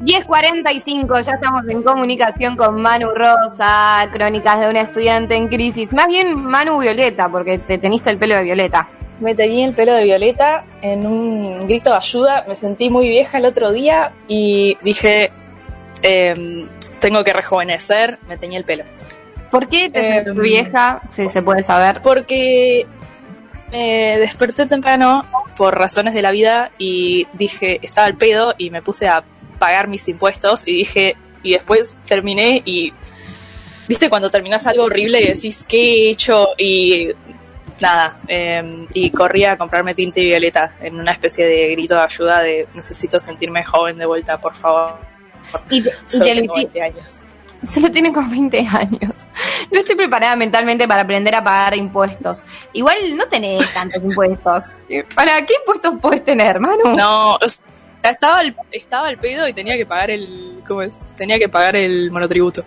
10.45, ya estamos en comunicación con Manu Rosa, crónicas de una estudiante en crisis. Más bien Manu Violeta, porque te teniste el pelo de Violeta. Me teñí el pelo de Violeta en un grito de ayuda. Me sentí muy vieja el otro día y dije, em, tengo que rejuvenecer, me teñí el pelo. ¿Por qué te sentís vieja? Si se puede saber. Porque me desperté temprano por razones de la vida y dije, estaba al pedo y me puse a pagar mis impuestos y dije, y después terminé y, viste, cuando terminas algo horrible y decís, ¿qué he hecho? Y nada, eh, y corrí a comprarme tinta y violeta en una especie de grito de ayuda de necesito sentirme joven de vuelta, por favor. Y te, y te lo tengo hici- 20 años. Solo tiene con 20 años. No estoy preparada mentalmente para aprender a pagar impuestos. Igual no tenés tantos impuestos. ¿Para qué impuestos puedes tener, Manu? No, o sea, estaba al, estaba al pedo y tenía que pagar el, ¿cómo es? Tenía que pagar el monotributo.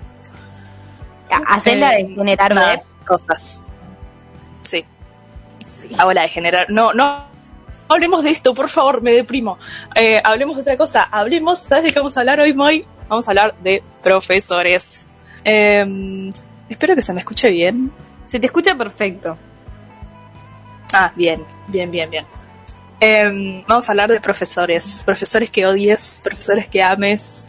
Hacer la de Eh, generar web. cosas. Sí. La de generar. No, no. Hablemos de esto, por favor, me deprimo. Eh, hablemos de otra cosa. Hablemos, ¿sabes de qué vamos a hablar hoy, Moy? Vamos a hablar de profesores. Eh, espero que se me escuche bien. Se te escucha perfecto. Ah, bien, bien, bien, bien. Eh, vamos a hablar de profesores. Profesores que odies, profesores que ames,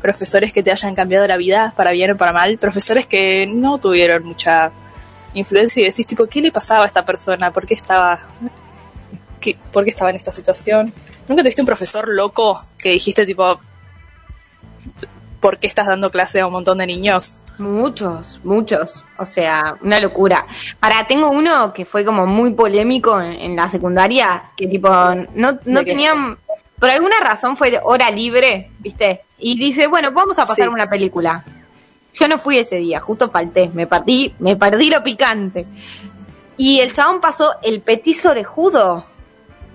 profesores que te hayan cambiado la vida para bien o para mal, profesores que no tuvieron mucha influencia y decís, tipo, ¿qué le pasaba a esta persona? ¿Por qué estaba, qué, por qué estaba en esta situación? ¿Nunca tuviste un profesor loco que dijiste, tipo, ¿por qué estás dando clase a un montón de niños? Muchos, muchos. O sea, una locura. Para, tengo uno que fue como muy polémico en, en la secundaria, que tipo, no, no tenían, por alguna razón fue de hora libre, ¿viste? Y dice, bueno, vamos a pasar Sí. una película. Yo no fui ese día, justo falté, me perdí, me perdí lo picante. Y el chabón pasó el petiso orejudo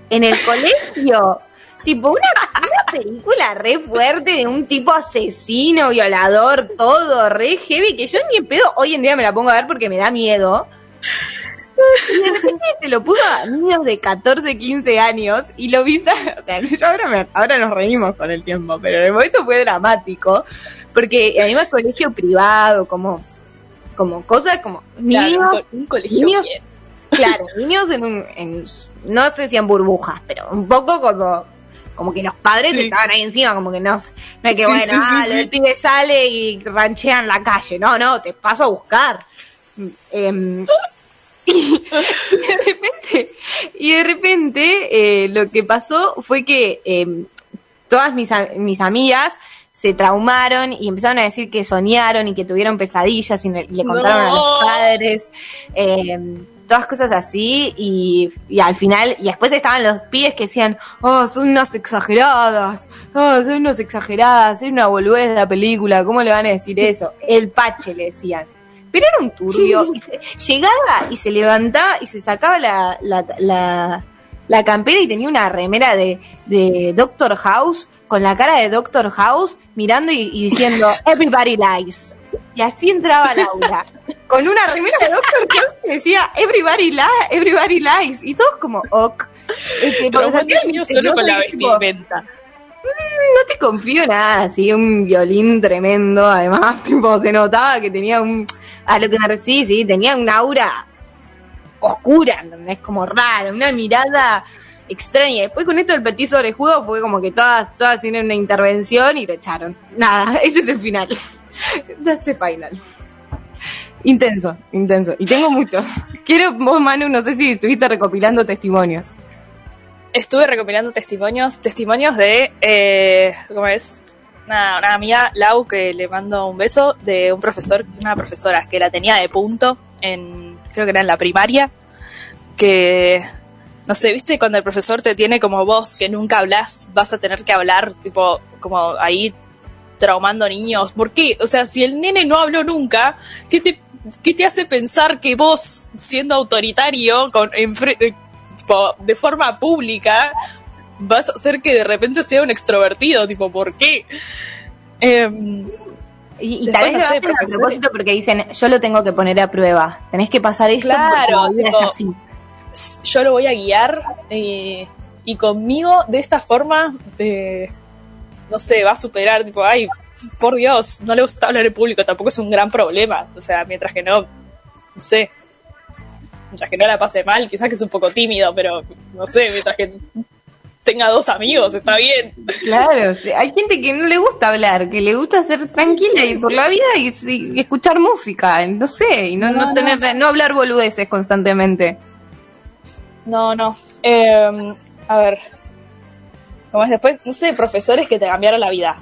en el colegio. Tipo, una, una película re fuerte de un tipo asesino, violador, todo, re heavy, que yo ni en pedo hoy en día me la pongo a ver porque me da miedo. Y de repente se lo puso a niños de 14, 15 años y lo viste, o sea, yo ahora, me- ahora nos reímos con el tiempo, pero en el momento fue dramático, porque además colegio privado, como, como cosas como Claro, niños, un, co- un colegio niños- bien. claro, niños en un, en, no sé si en burbujas, pero un poco como, como que los padres Sí. estaban ahí encima, como que no, no es que Sí, bueno, sí, sí, ah, sí. el pibe sale y ranchea en la calle, no, no, te paso a buscar. Em, y de repente, y de repente eh, lo que pasó fue que em, todas mis, mis amigas se traumaron y empezaron a decir que soñaron y que tuvieron pesadillas y le, y le contaron a los padres. em, todas cosas así y, y al final, y después estaban los pibes que decían, oh, son unas exageradas, oh, son unas exageradas, es una boludez la película, ¿cómo le van a decir eso? El pache le decían. Pero era un turbio, y se- llegaba y se levantaba y se sacaba la, la, la, la campera y tenía una remera de, de Doctor House, con la cara de Doctor House, mirando y, y diciendo, everybody lies. Y así entraba Laura, con una remera de Doctor House que decía, everybody, li everybody lies. Y todos como, ok. Este, niños solo con la tipo, vestimenta. no te confío nada, así un violín tremendo, además, tipo, se notaba que tenía un, a lo que me sí, sí, tenía un aura oscura, ¿entendés? Como rara, una mirada extraña. Después con esto del petiso orejudo fue como que todas, todas hicieron una intervención y lo echaron. Nada, ese es el final. That's final. Intenso, intenso. Y tengo muchos. Quiero, vos Manu, no sé si estuviste recopilando testimonios. Estuve recopilando testimonios, testimonios de, eh, ¿cómo es? Una, una amiga, Lau, que le mando un beso, de un profesor, una profesora que la tenía de punto en, creo que era en la primaria, que, no sé, viste, cuando el profesor te tiene como vos, que nunca hablas, vas a tener que hablar, tipo, como ahí traumando niños. ¿Por qué? O sea, si el nene no habló nunca, ¿qué te, qué te hace pensar que vos, siendo autoritario, con, enfre- eh, tipo, de forma pública, vas a hacer que de repente sea un extrovertido? Tipo, ¿por qué? Em, Y, y tal vez lo hacen a propósito porque dicen, yo lo tengo que poner a prueba. Tenés que pasar esto Claro, porque tipo, es así. yo lo voy a guiar eh, y conmigo de esta forma eh, no sé, va a superar, tipo, ay, por Dios, no le gusta hablar en público, tampoco es un gran problema. O sea, mientras que no, no sé, mientras que no la pase mal, quizás que es un poco tímido, pero no sé, mientras que tenga dos amigos, está bien. Claro, hay gente que no le gusta hablar, que le gusta ser tranquila y por la vida y, escuchar música, no sé, y no, no, tener, no. hablar boludeces constantemente. No, no. Em, a ver. Como es después, no sé, profesores que te cambiaron la vida.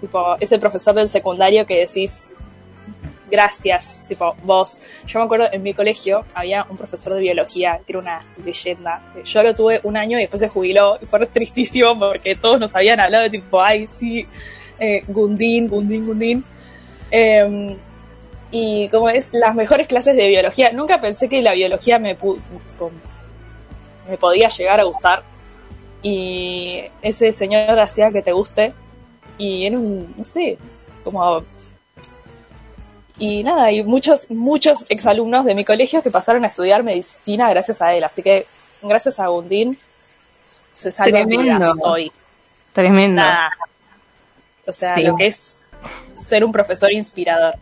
Tipo, ese profesor del secundario que decís, gracias, tipo, vos. Yo me acuerdo en mi colegio había un profesor de biología que era una leyenda. Yo lo tuve un año y después se jubiló y fue tristísimo porque todos nos habían hablado de tipo, ay, sí, eh, Gundín, Gundín, Gundín. Em, y como es, las mejores clases de biología. Nunca pensé que la biología me, me podía llegar a gustar. Y ese señor hacía que te guste. Y era un, no sé, como y nada, hay muchos, muchos exalumnos de mi colegio que pasaron a estudiar medicina gracias a él. Así que gracias a Gundín se salvan vidas hoy. Tremendo. O sea, lo que es ser un profesor inspirador.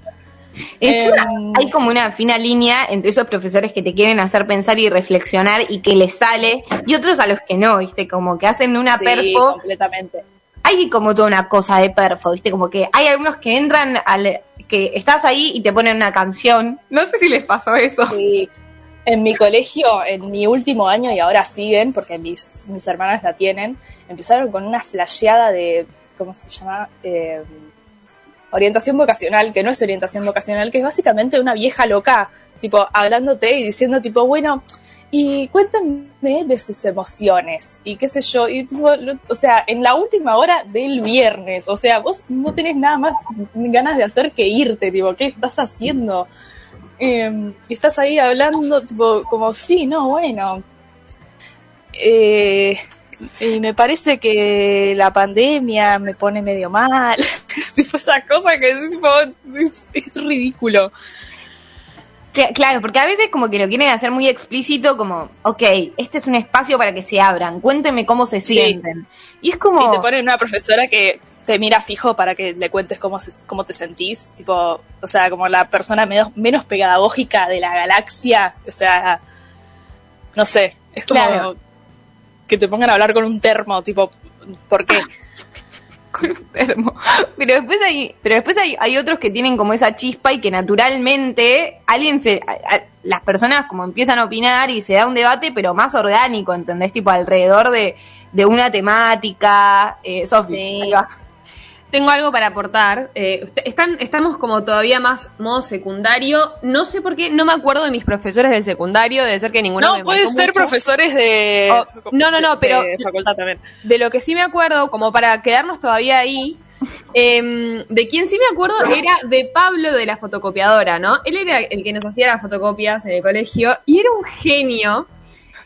Em, hay como una fina línea entre esos profesores que te quieren hacer pensar y reflexionar y que les sale, y otros a los que no, ¿viste? Como que hacen una sí, perfo. completamente. Hay como toda una cosa de perfo, ¿viste? Como que hay algunos que entran al, que estás ahí y te ponen una canción. No sé si les pasó eso. Sí. En mi colegio, en mi último año, y ahora siguen, porque mis, mis hermanas la tienen, empezaron con una flasheada de, ¿cómo se llama? Eh, orientación vocacional, que no es orientación vocacional, que es básicamente una vieja loca, tipo, hablándote y diciendo, tipo, bueno, y cuéntame de sus emociones y qué sé yo, y o sea, en la última hora del viernes, o sea, vos no tenés nada más ganas de hacer que irte, tipo, ¿qué estás haciendo? Y estás ahí hablando, tipo, como, sí, no, bueno. Eh, y me parece que la pandemia me pone medio mal, tipo, esa cosa que es, tipo, es ridículo. Claro, porque a veces como que lo quieren hacer muy explícito, como, ok, este es un espacio para que se abran, cuénteme cómo se sienten. Y es como... Y te ponen una profesora que te mira fijo para que le cuentes cómo, cómo te sentís, tipo, o sea, como la persona menos, menos pedagógica de la galaxia, o sea, no sé, es como que te pongan a hablar con un termo, tipo, ¿por qué? Con un termo. Pero después hay, pero después hay, hay otros que tienen como esa chispa y que naturalmente alguien se, las personas como empiezan a opinar y se da un debate, pero más orgánico, ¿entendés? Tipo alrededor de, de una temática. Eh, tengo algo para aportar. Eh, están, estamos como todavía más modo secundario. No sé por qué, no me acuerdo de mis profesores del secundario, debe ser que ninguno no, puede ser profesores de. no, no, no, pero. De facultad también. De lo que sí me acuerdo, como para quedarnos todavía ahí. Em, de quien sí me acuerdo era de Pablo de la fotocopiadora, ¿no? Él era el que nos hacía las fotocopias en el colegio y era un genio.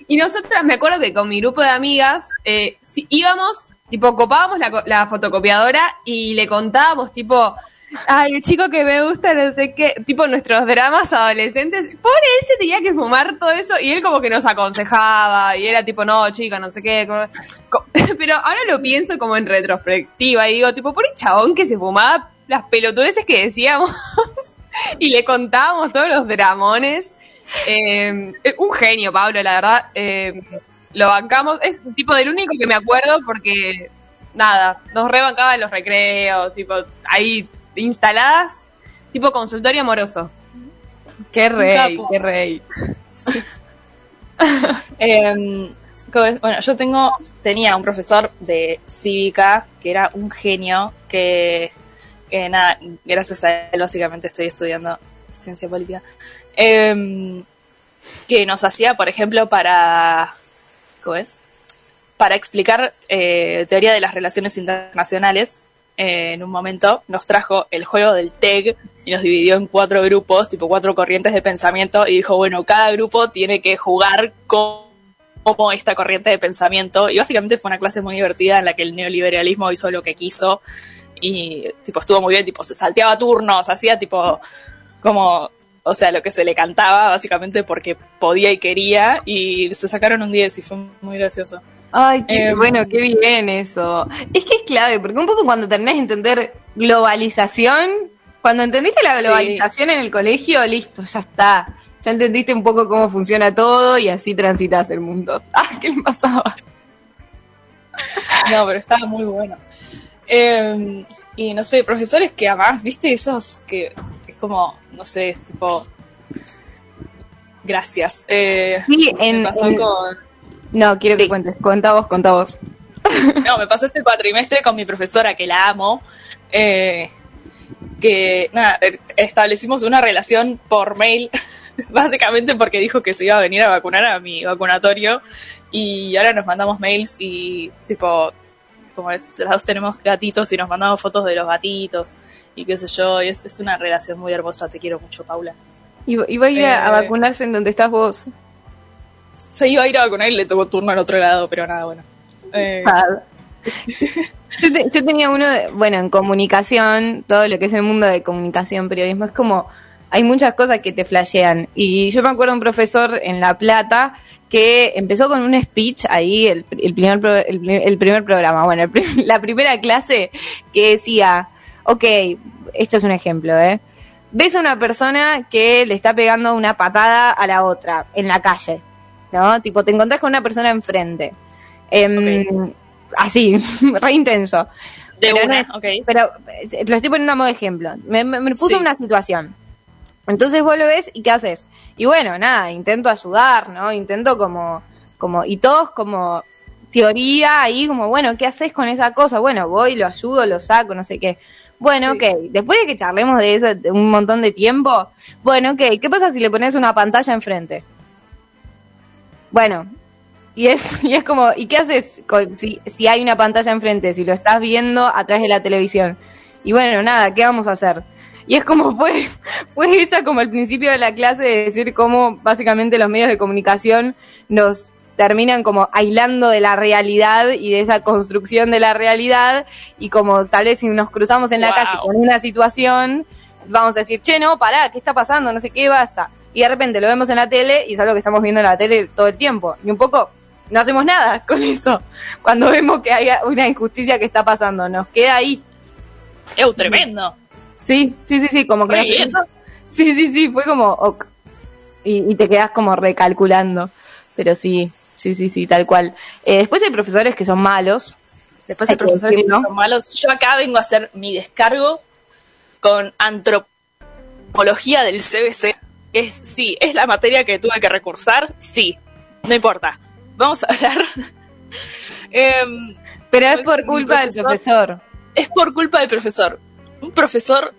Y nosotras, me acuerdo que con mi grupo de amigas eh, íbamos Tipo, copábamos la, la fotocopiadora y le contábamos, tipo, ay, el chico que me gusta, no sé qué, tipo nuestros dramas adolescentes. Pobre se tenía que fumar todo eso y él como que nos aconsejaba y era tipo, no, chica, no sé qué. Pero ahora lo pienso como en retrospectiva y digo, tipo, pobre chabón que se fumaba las pelotudeces que decíamos y le contábamos todos los dramones. Eh, un genio, Pablo, la verdad. Eh, lo bancamos. Es tipo del único que me acuerdo porque, nada, nos rebancaba en los recreos, tipo, ahí instaladas, tipo consultorio amoroso. Qué rey, qué rey. Em, bueno, yo tengo, tenía un profesor de cívica que era un genio, que, que nada, gracias a él básicamente estoy estudiando ciencia política, em, que nos hacía, por ejemplo, para es, para explicar eh, teoría de las relaciones internacionales. Eh, en un momento nos trajo el juego del TEG y nos dividió en cuatro grupos, tipo cuatro corrientes de pensamiento, y dijo, bueno, cada grupo tiene que jugar como esta corriente de pensamiento. Y básicamente fue una clase muy divertida en la que el neoliberalismo hizo lo que quiso y tipo estuvo muy bien, tipo se salteaba turnos, hacía tipo como o sea, lo que se le cantaba, básicamente porque podía y quería, y se sacaron un 10 y fue muy gracioso. Ay, qué, em, bueno, qué bien eso. Es que es clave, porque un poco cuando terminás de entender globalización, cuando entendiste la globalización en el colegio, listo, ya está. Ya entendiste un poco cómo funciona todo y así transitas el mundo. Ah, ¿qué le pasaba? No, pero estaba muy bueno. Em, y no sé, profesores que además, viste, esos que es como, no sé, tipo, gracias. Eh, sí, en, No, quiero que cuentes, cuenta vos, cuenta vos. No, me pasó este cuatrimestre con mi profesora, que la amo, eh, que, nada, establecimos una relación por mail, básicamente porque dijo que se iba a venir a vacunar a mi vacunatorio, y ahora nos mandamos mails y, tipo, como es, las dos tenemos gatitos y nos mandamos fotos de los gatitos y qué sé yo, y es, es una relación muy hermosa, te quiero mucho, Paula. ¿Y, va a ir a, eh, vacunarse en donde estás vos? Se iba a ir a vacunar y le tocó turno al otro lado, pero nada, bueno. Eh, yo, tenía uno, bueno, en comunicación, todo lo que es el mundo de comunicación, periodismo, es como, hay muchas cosas que te flashean. Y yo me acuerdo de un profesor en La Plata que empezó con un speech ahí, el, primer, el, primer programa, bueno, la primera clase que decía, ok, esto es un ejemplo, ¿eh? Ves a una persona que le está pegando una patada a la otra en la calle, ¿no? Tipo, te encontrás con una persona enfrente. Em, así, re intenso. De pero, una, pero eh, lo estoy poniendo a modo de ejemplo. Me, puso una situación. Entonces vos lo ves y ¿qué haces? Y bueno, nada, intento ayudar, ¿no? Intento como, como, y todos como teoría ahí, como, bueno, ¿qué haces con esa cosa? Bueno, voy, lo ayudo, lo saco, no sé qué. Bueno, ok, después de que charlemos de eso un montón de tiempo, bueno, ok, ¿qué pasa si le pones una pantalla enfrente? Bueno, y es, y es como, ¿y qué haces si, si hay una pantalla enfrente, si lo estás viendo a través de la televisión? Y bueno, nada, ¿qué vamos a hacer? Y es como fue, fue esa como el principio de la clase de decir cómo básicamente los medios de comunicación nos terminan como aislando de la realidad y de esa construcción de la realidad y como tal vez si nos cruzamos en la calle con una situación, vamos a decir, che, no, pará, ¿qué está pasando? No sé qué, basta. Y de repente lo vemos en la tele y es algo que estamos viendo en la tele todo el tiempo. Y un poco no hacemos nada con eso. Cuando vemos que hay una injusticia que está pasando, nos queda ahí. ¡Ew, tremendo! Sí, sí, sí, sí, como que... Sí, sí, sí, fue como... Y, y te quedas como recalculando. Pero sí, sí, sí, sí, tal cual. Eh, después hay profesores que son malos. Después hay, profesores que, son malos. Yo acá vengo a hacer mi descargo con antropología del CBC. Es, sí, es la materia que tuve que recursar, sí, no importa. Vamos a hablar. Em, Pero es por culpa del profesor. Es por culpa del profesor. Un profesor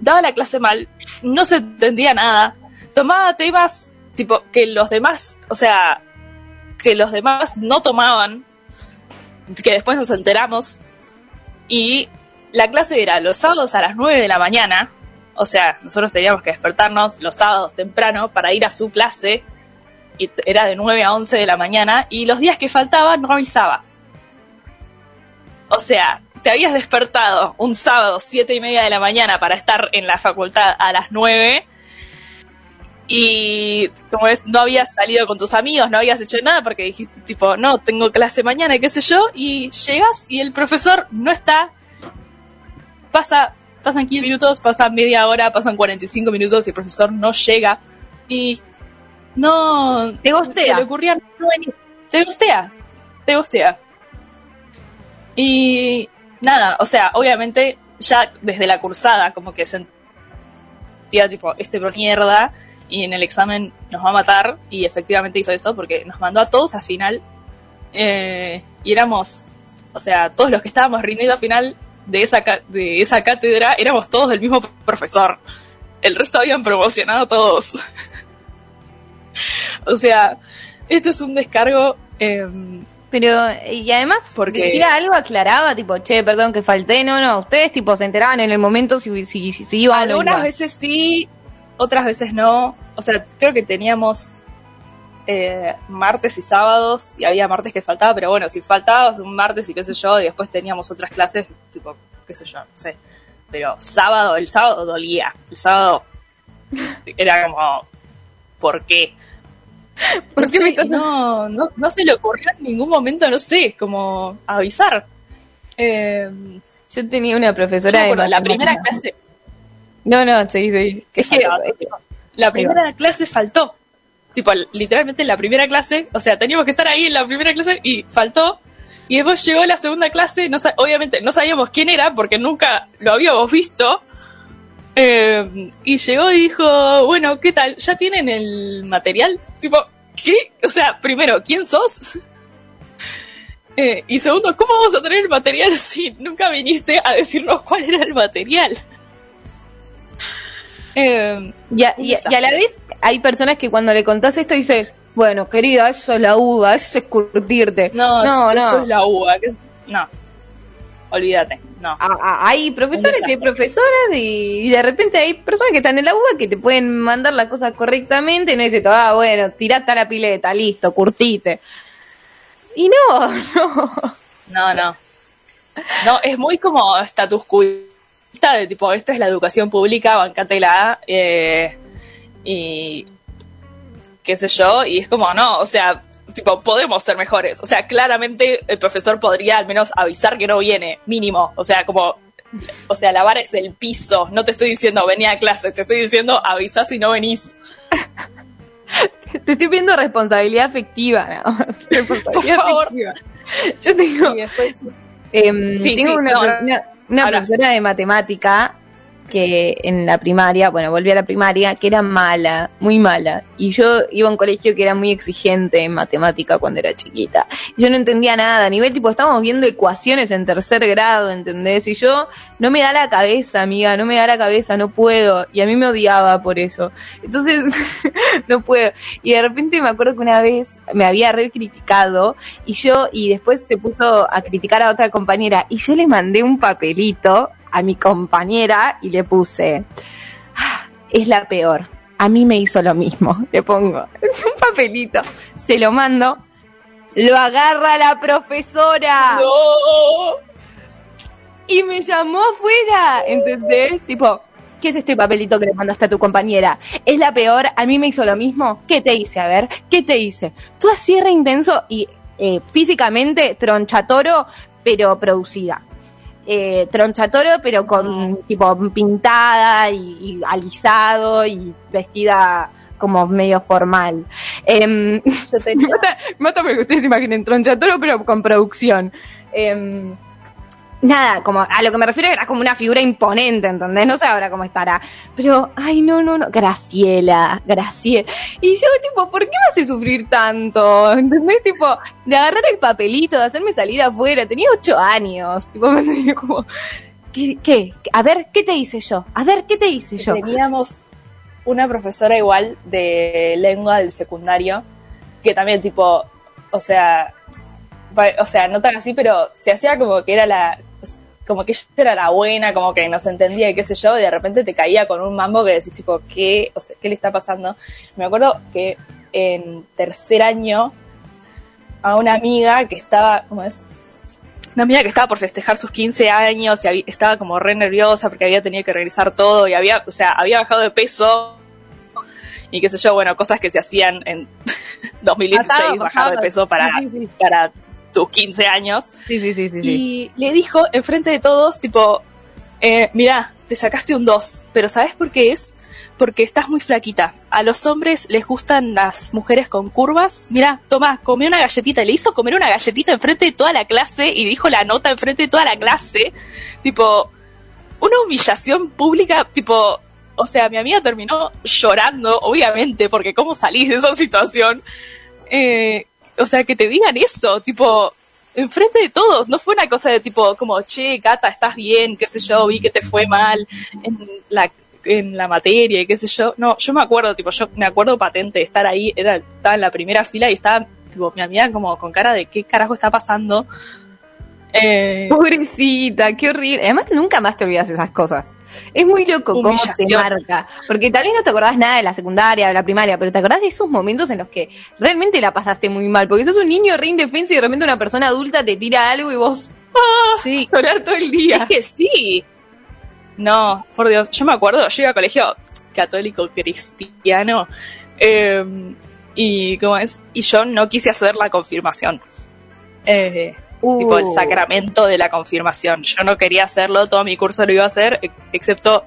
daba la clase mal, no se entendía nada, tomaba temas tipo que los demás, o sea, que los demás no tomaban, que después nos enteramos, y la clase era los sábados a las 9 de la mañana, o sea, nosotros teníamos que despertarnos los sábados temprano para ir a su clase, y era de 9 a 11 de la mañana, y los días que faltaban no avisaba. O sea, te habías despertado un sábado, 7 y media de la mañana para estar en la facultad a las 9 y como es, no habías salido con tus amigos, no habías hecho nada porque dijiste tipo, no, tengo clase mañana, qué sé yo, y llegas y el profesor no está, pasa, pasan 15 minutos, pasan media hora, pasan 45 minutos y el profesor no llega y no... Te gustea. Se le ocurría no venir. Te gustea, te gustea. Y nada, o sea, obviamente ya desde la cursada como que sentía tipo, este mierda y en el examen nos va a matar y efectivamente hizo eso porque nos mandó a todos a final eh, y éramos, o sea, todos los que estábamos rindiendo a final de esa, de esa cátedra éramos todos del mismo profesor. El resto habían promocionado todos. o sea, esto es un descargo. Em, pero, y además, porque decía algo aclaraba, tipo, che, perdón que falté, no, no, ustedes tipo se enteraban en el momento si, si, si, iban Algunas veces sí, otras veces no. O sea, creo que teníamos eh, martes y sábados y había martes que faltaba, pero bueno, si faltaba un martes y qué sé yo, y después teníamos otras clases, tipo, qué sé yo, no sé. Pero sábado, el sábado dolía. El sábado era como, ¿por qué? ¿Por qué no, no, no, se le ocurrió en ningún momento, no sé, como avisar. Eh, yo tenía una profesora de la primera clase. No, no, seguí, seguí. Es que la primera clase faltó. Tipo, literalmente en la primera clase, o sea, teníamos que estar ahí en la primera clase y faltó. Y después llegó la segunda clase, no, obviamente no sabíamos quién era porque nunca lo habíamos visto. Eh, y llegó y dijo, bueno, ¿qué tal? ¿Ya tienen el material? Tipo, ¿qué? O sea, primero, ¿quién sos? Eh, y segundo, ¿cómo vamos a tener el material si nunca viniste a decirnos cuál era el material? Eh, y, a, la vez hay personas que cuando le contás esto dice, bueno, querida, eso es la uva, eso es curtirte. No, no, eso es la uva. No, olvídate. No. hay profesores y profesoras y, de repente hay personas que están en la UBA que te pueden mandar la cosa correctamente y no dice, ah, bueno, tirate a la pileta, listo, curtite. Y no, no. No, no. No, es muy como status quo de tipo, esta es la educación pública, bancatela, eh, y qué sé yo, y es como, no, o sea, tipo, podemos ser mejores. O sea, claramente el profesor podría al menos avisar que no viene, mínimo. O sea, como, o sea, la vara es el piso. No te estoy diciendo venía a clase, te estoy diciendo avisa si no venís. te estoy viendo responsabilidad afectiva, Por favor. Yo tengo, em, tengo una profesora de matemática que en la primaria, bueno, volví a la primaria, que era mala, muy mala. Y yo iba a un colegio que era muy exigente en matemática cuando era chiquita. Yo no entendía nada, a nivel tipo, estábamos viendo ecuaciones en tercer grado, ¿entendés? Y yo no me da la cabeza, amiga, no me da la cabeza, no puedo. Y a mí me odiaba por eso. Entonces, no puedo. Y de repente me acuerdo que una vez me había re criticado y yo, y después se puso a criticar a otra compañera y yo le mandé un papelito a mi compañera y le puse, ah, es la peor. A mí me hizo lo mismo. Le pongo un papelito, se lo mando, lo agarra la profesora. Y me llamó afuera, ¿entendés? Tipo, ¿qué es este papelito que le mandaste a tu compañera? ¿Es la peor? ¿A mí me hizo lo mismo? ¿Qué te hice? A ver, ¿qué te hice? Tú así re intenso y eh, físicamente tronchatoro, pero producida eh, tronchatoro, pero con tipo pintada y, alisado y vestida como medio formal. Eh, mata, porque ustedes imaginen tronchatoro, pero con producción. Eh, nada, como a lo que me refiero era como una figura imponente, ¿entendés? No sé ahora cómo estará. Pero, ay, no, no, no, Graciela, Graciela. Y yo, tipo, ¿por qué me hace sufrir tanto? ¿Entendés? Tipo, de agarrar el papelito, de hacerme salir afuera. Tenía ocho años. Tipo, me como, ¿qué, ¿qué? A ver, ¿qué te hice yo? A ver, ¿qué te hice yo? Teníamos una profesora igual de lengua del secundario, que también, tipo, o sea, o sea, no tan así, pero se hacía como que era la, como que ella era la buena, como que nos entendía y qué sé yo, y de repente te caía con un mambo que decís tipo, ¿qué, o sea, ¿qué le está pasando? Me acuerdo que en tercer año a una amiga que estaba, ¿cómo es? Una amiga que estaba por festejar sus 15 años y estaba como re nerviosa porque había tenido que regresar todo y había, o sea, había bajado de peso y qué sé yo, bueno, cosas que se hacían en 2016, bajar de peso para, para tus 15 años. Sí, sí, sí, sí. Y le dijo enfrente de todos, tipo, eh, mira, te sacaste un 2, pero ¿sabes por qué es? Porque estás muy flaquita. A los hombres les gustan las mujeres con curvas. Mira, toma, comió una galletita. Le hizo comer una galletita enfrente de toda la clase y dijo la nota enfrente de toda la clase. Tipo, una humillación pública, tipo, o sea, mi amiga terminó llorando, obviamente, porque cómo salís de esa situación. Eh, o sea, que te digan eso, tipo, enfrente de todos, no fue una cosa de tipo, como, che, Cata, estás bien, qué sé yo, vi que te fue mal en la, en la materia y qué sé yo. No, yo me acuerdo, tipo, yo me acuerdo patente de estar ahí, era, estaba en la primera fila y estaba, tipo, mi amiga como con cara de qué carajo está pasando. Eh, Pobrecita, qué horrible. Además, nunca más te olvidas esas cosas. Es muy loco cómo se marca. Porque tal vez no te acordás nada de la secundaria, de la primaria, pero te acordás de esos momentos en los que realmente la pasaste muy mal. Porque sos un niño re indefenso y de repente una persona adulta te tira algo y vos. ¡Ah! Sí. Llorar todo el día. Es que sí. No, por Dios. Yo me acuerdo, yo iba a colegio católico cristiano. Em, Y, ¿cómo es? y yo no quise hacer la confirmación. Eh, Tipo el uh. sacramento de la confirmación. Yo no quería hacerlo, todo mi curso lo iba a hacer, excepto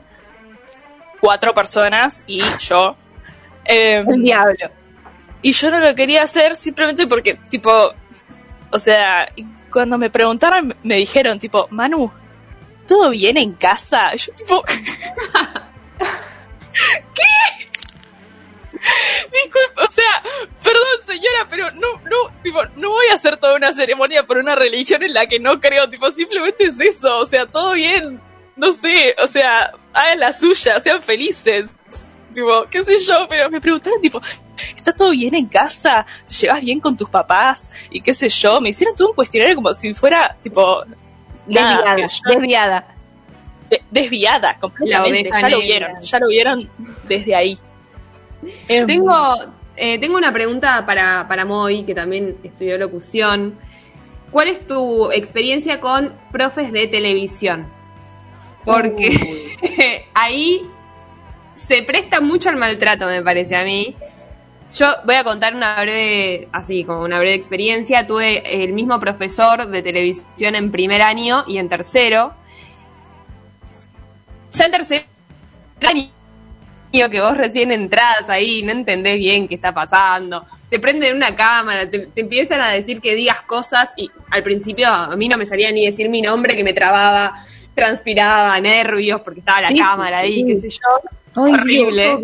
cuatro personas y yo. Eh, diablo. Y yo no lo quería hacer simplemente porque, tipo, o sea, cuando me preguntaron, me dijeron, tipo, Manu, ¿todo bien en casa? Yo, tipo, ¿qué? Disculpe, o sea, perdón señora, pero no, no, tipo, no voy a hacer toda una ceremonia por una religión en la que no creo, tipo, simplemente es eso, o sea, todo bien, no sé, o sea, hagan la suya, sean felices, tipo, qué sé yo, pero me preguntaron, tipo, ¿está todo bien en casa? ¿Te llevas bien con tus papás? Y qué sé yo, me hicieron todo un cuestionario como si fuera, tipo, desviada, desviada. desviada, completamente, ya lo vieron, ya lo vieron desde ahí. Tengo, eh, tengo una pregunta para, para Moy, que también estudió locución. ¿Cuál es tu experiencia con profes de televisión? Porque ahí se presta mucho al maltrato, me parece a mí. Yo voy a contar una breve, así como una breve experiencia. Tuve el mismo profesor de televisión en primer año y en tercero. Ya en tercer que vos recién entras ahí, no entendés bien qué está pasando, te prenden una cámara, te, empiezan a decir que digas cosas y al principio a mí no me salía ni decir mi nombre que me trababa, transpiraba, nervios porque estaba la cámara ahí, qué sé yo. horrible.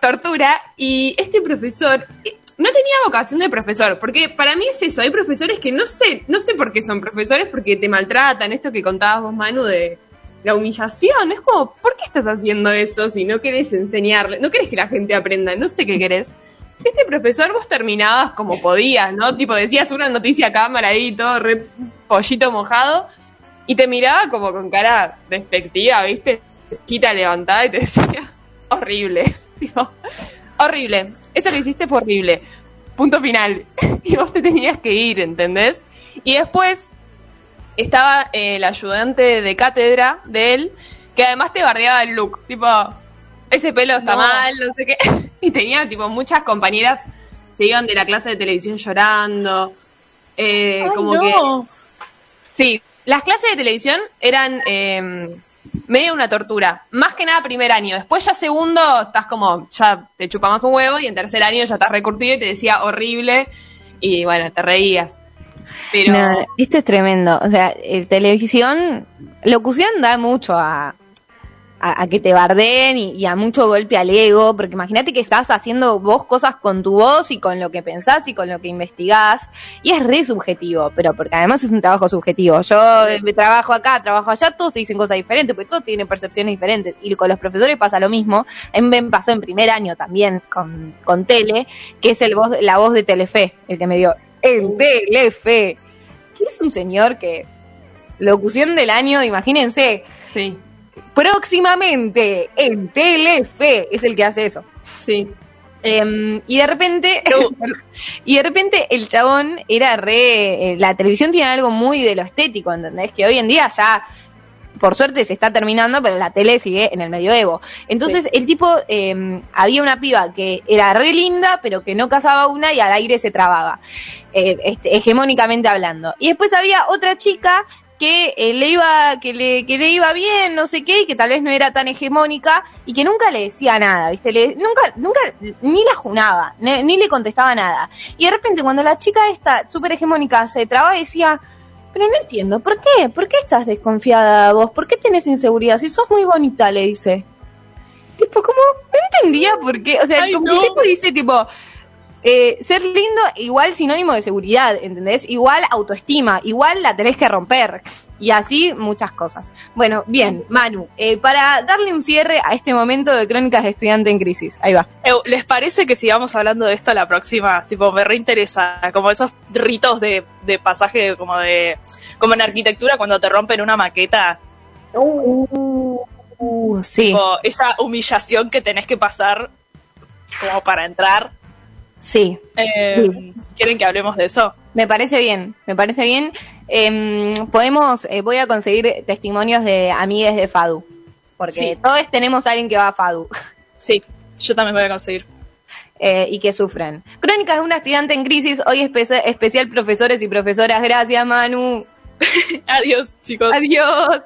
Tortura. Y este profesor eh, no tenía vocación de profesor, porque para mí es eso, hay profesores que no sé, no sé por qué son profesores, porque te maltratan, esto que contabas vos, Manu, de la humillación. Es como, ¿por qué estás haciendo eso si no querés enseñarle? No querés que la gente aprenda, no sé qué querés. Este profesor vos terminabas como podías, ¿no? Tipo, decías una noticia a cámara ahí, todo re pollito mojado, y te miraba como con cara despectiva, ¿viste? Quita levantada y te decía, horrible. Tipo, horrible. Eso que hiciste fue horrible. Punto final. Y vos te tenías que ir, ¿entendés? Y después estaba el ayudante de cátedra de él, que además te bardeaba el look, tipo, ese pelo está mal, no sé qué. Y tenía, tipo, muchas compañeras se iban de la clase de televisión llorando. Eh, como que. Sí, las clases de televisión eran eh, medio una tortura. Más que nada primer año. Después ya segundo estás como, ya te chupa más un huevo y en tercer año ya estás recurtido y te decía horrible y bueno, te reías. Pero... esto es tremendo. O sea, el televisión, locución da mucho a, que te barden y, a mucho golpe al ego, porque imagínate que estás haciendo vos cosas con tu voz y con lo que pensás y con lo que investigás, y es re subjetivo, pero porque además es un trabajo subjetivo. Yo eh, trabajo acá, trabajo allá, todos te dicen cosas diferentes, porque todos tienen percepciones diferentes, y con los profesores pasa lo mismo. Mí me pasó en primer año también con, con Tele, que es el voz, la voz de Telefe, el que me dio en Telefe. Que es un señor que. Locución del año, imagínense. Sí. Próximamente en Telefe es el que hace eso. Sí. Em, y de repente, y de repente el chabón era re, eh, la televisión tiene algo muy de lo estético, ¿entendés? Que hoy en día ya por suerte se está terminando, pero la tele sigue en el medioevo. Entonces el tipo, em, había una piba que era re linda, pero que no casaba una y al aire se trababa, eh, este, hegemónicamente hablando. Y después había otra chica que eh, le iba que le, que le iba bien, no sé qué, y que tal vez no era tan hegemónica y que nunca le decía nada, ¿viste? Le, nunca nunca ni la junaba, ni, ni, le contestaba nada. Y de repente cuando la chica esta súper hegemónica se trababa decía, pero no entiendo, ¿por qué? ¿Por qué estás desconfiada vos? ¿Por qué tenés inseguridad? Si sos muy bonita, le dice. Tipo, como, no entendía por qué. O sea, el tipo dice, tipo, eh, ser lindo igual sinónimo de seguridad, ¿entendés? Igual autoestima, igual la tenés que romper. Y así muchas cosas. Bueno, bien, Manu, eh, para darle un cierre a este momento de Crónicas de Estudiante en Crisis. Ahí va. ¿Les parece que sigamos hablando de esto la próxima? Tipo, me reinteresa, como esos ritos de, de pasaje, como de como en arquitectura cuando te rompen una maqueta. Uh, uh sí. esa humillación que tenés que pasar como para entrar. Sí. Eh, ¿Quieren que hablemos de eso? Me parece bien, me parece bien. Em, podemos, eh, voy a conseguir testimonios de amigues de Fadu, porque todos tenemos a alguien que va a Fadu. Sí, yo también voy a conseguir. eh, y que sufren. Crónicas de una estudiante en crisis, hoy espe- especial profesores y profesoras. Gracias, Manu. Adiós, chicos. Adiós.